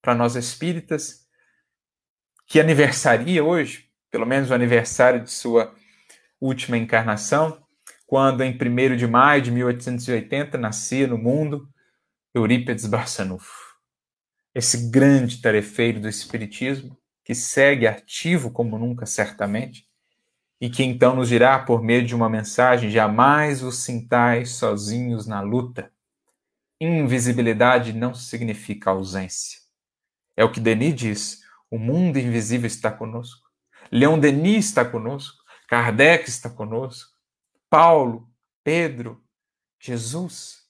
para nós espíritas, que aniversaria hoje, pelo menos o aniversário de sua última encarnação, quando em 1 de maio de 1880 nascia no mundo Eurípides Barçanufo, esse grande tarefeiro do Espiritismo, que segue ativo como nunca certamente, e que então nos dirá por meio de uma mensagem: jamais os sintais sozinhos na luta. Invisibilidade não significa ausência. É o que Denis diz: o mundo invisível está conosco. Leon Denis está conosco. Kardec está conosco. Paulo, Pedro, Jesus,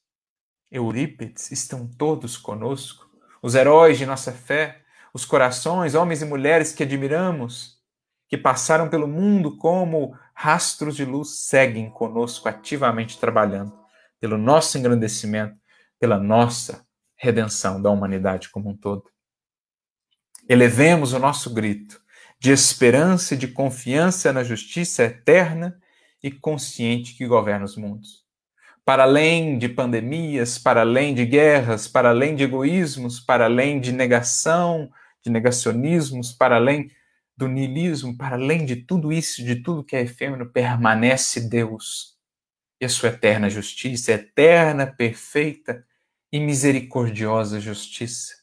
Eurípides estão todos conosco. Os heróis de nossa fé, os corações, homens e mulheres que admiramos que passaram pelo mundo como rastros de luz, seguem conosco ativamente trabalhando pelo nosso engrandecimento, pela nossa redenção da humanidade como um todo. Elevemos o nosso grito de esperança e de confiança na justiça eterna e consciente que governa os mundos. Para além de pandemias, para além de guerras, para além de egoísmos, para além de negação, de negacionismos, para além do niilismo, para além de tudo isso, de tudo que é efêmero, permanece Deus e a sua eterna justiça, eterna, perfeita e misericordiosa justiça,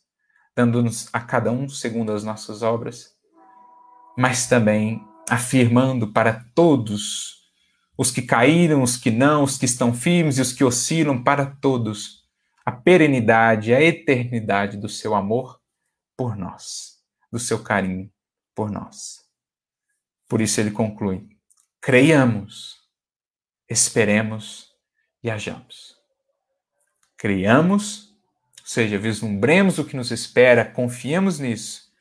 dando-nos a cada um segundo as nossas obras, mas também afirmando para todos, os que caíram, os que não, os que estão firmes e os que oscilam, para todos, a perenidade, a eternidade do seu amor por nós, do seu carinho por nós. Por isso ele conclui: creiamos, esperemos e hajamos. Creiamos, ou seja, vislumbremos o que nos espera, confiemos nisso.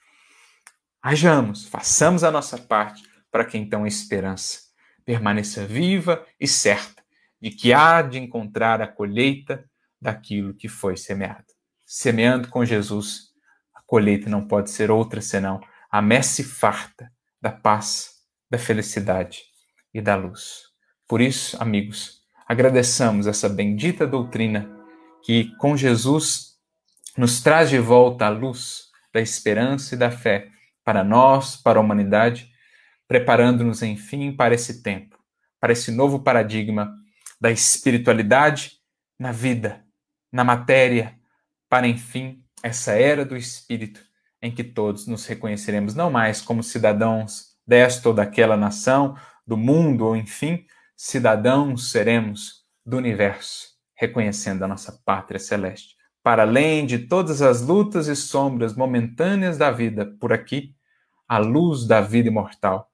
Hajamos, façamos a nossa parte para que então a esperança permaneça viva e certa de que há de encontrar a colheita daquilo que foi semeado. Semeando com Jesus, a colheita não pode ser outra senão a messe farta da paz, da felicidade e da luz. Por isso, amigos, agradeçamos essa bendita doutrina que com Jesus nos traz de volta a luz da esperança e da fé para nós, para a humanidade, preparando-nos, enfim, para esse tempo, para esse novo paradigma da espiritualidade na vida, na matéria, para, enfim, essa era do espírito em que todos nos reconheceremos não mais como cidadãos desta ou daquela nação, do mundo, ou enfim, cidadãos seremos do universo, reconhecendo a nossa pátria celeste. Para além de todas as lutas e sombras momentâneas da vida por aqui, a luz da vida imortal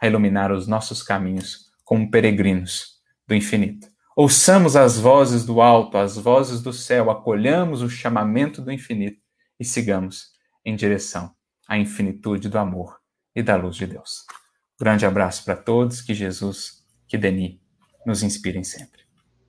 a iluminar os nossos caminhos como peregrinos do infinito. Ouçamos as vozes do alto, as vozes do céu, acolhamos o chamamento do infinito e sigamos em direção à infinitude do amor e da luz de Deus. Grande abraço para todos, que Jesus, que Denis nos inspirem sempre.